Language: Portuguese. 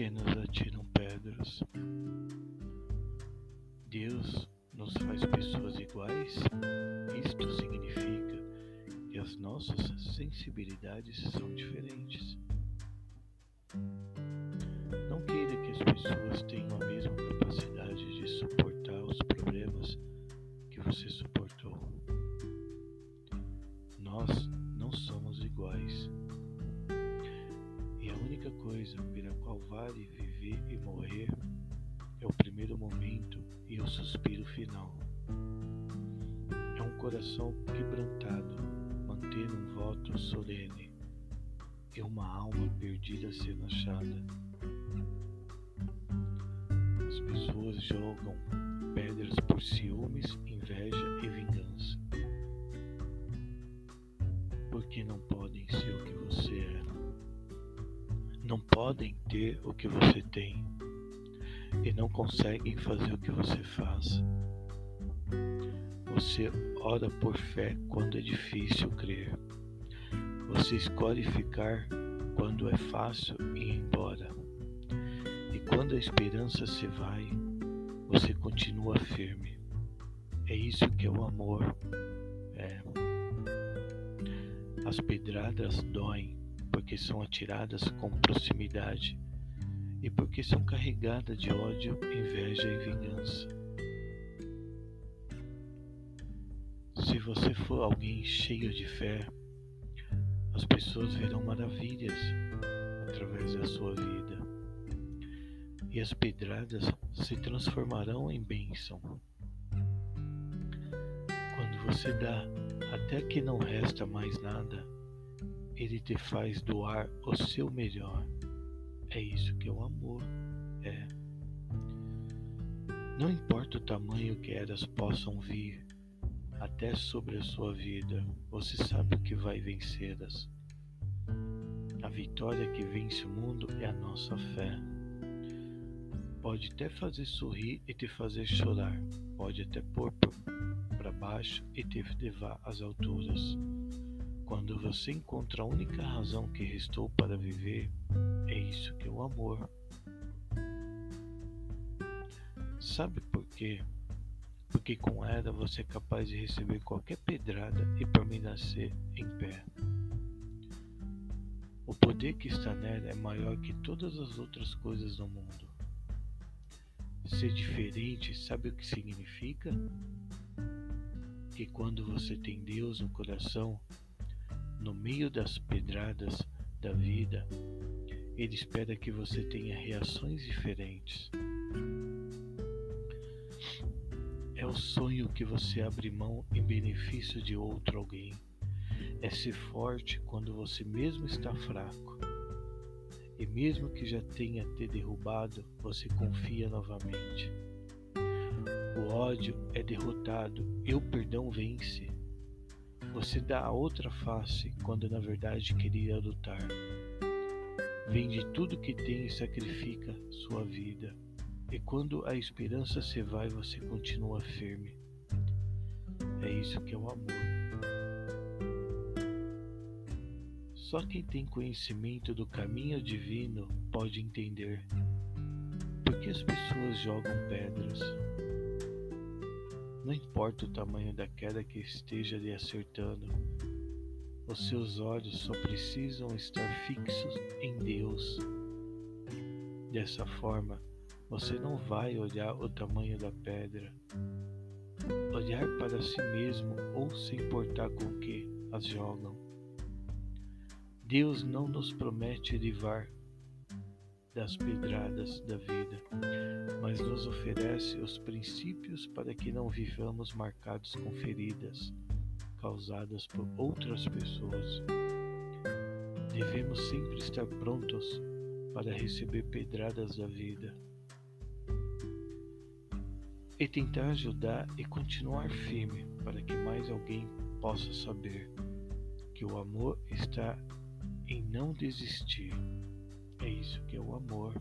que nos atiram pedras? Deus nos faz pessoas iguais? Isto significa que as nossas sensibilidades são diferentes. Não queira que as pessoas tenham a mesma capacidade de suportar os problemas que você suportou. Nós não somos iguais única coisa pela qual vale viver e morrer é o primeiro momento e o suspiro final. É um coração quebrantado, mantendo um voto solene, e uma alma perdida sendo achada. As pessoas jogam pedras por ciúmes, inveja e vingança. Porque não podem ser o não podem ter o que você tem e não conseguem fazer o que você faz. Você ora por fé quando é difícil crer. Você escolhe ficar quando é fácil ir embora. E quando a esperança se vai, você continua firme. É isso que é o amor. É. As pedradas doem, porque são atiradas com proximidade e porque são carregadas de ódio, inveja e vingança. Se você for alguém cheio de fé, as pessoas verão maravilhas através da sua vida e as pedradas se transformarão em bênção. Quando você dá até que não resta mais nada, ele te faz doar o seu melhor. É isso que é o amor. É. Não importa o tamanho que elas possam vir, até sobre a sua vida, você sabe o que vai vencê-las. A vitória que vence o mundo é a nossa fé. Pode até fazer sorrir e te fazer chorar, pode até pôr para baixo e te levar às alturas. Quando você encontra a única razão que restou para viver, é isso que é o amor. Sabe por quê? Porque com ela você é capaz de receber qualquer pedrada e permanecer em pé. O poder que está nela é maior que todas as outras coisas do mundo. Ser diferente, sabe o que significa? Que quando você tem Deus no coração, no meio das pedradas da vida, ele espera que você tenha reações diferentes. É o sonho que você abre mão em benefício de outro alguém. É ser forte quando você mesmo está fraco. E mesmo que já tenha te derrubado, você confia novamente. O ódio é derrotado e o perdão vence. Você dá a outra face quando na verdade queria lutar. Vende tudo que tem e sacrifica sua vida. E quando a esperança se vai, você continua firme. É isso que é o amor. Só quem tem conhecimento do caminho divino pode entender por que as pessoas jogam pedras não importa o tamanho da queda que esteja lhe acertando, os seus olhos só precisam estar fixos em Deus. Dessa forma, você não vai olhar o tamanho da pedra, olhar para si mesmo ou se importar com o que as jogam. Deus não nos promete livrar das pedradas da vida, mas nos oferece os princípios para que não vivamos marcados com feridas causadas por outras pessoas. Devemos sempre estar prontos para receber pedradas da vida e tentar ajudar e continuar firme para que mais alguém possa saber que o amor está em não desistir. É isso que é o amor.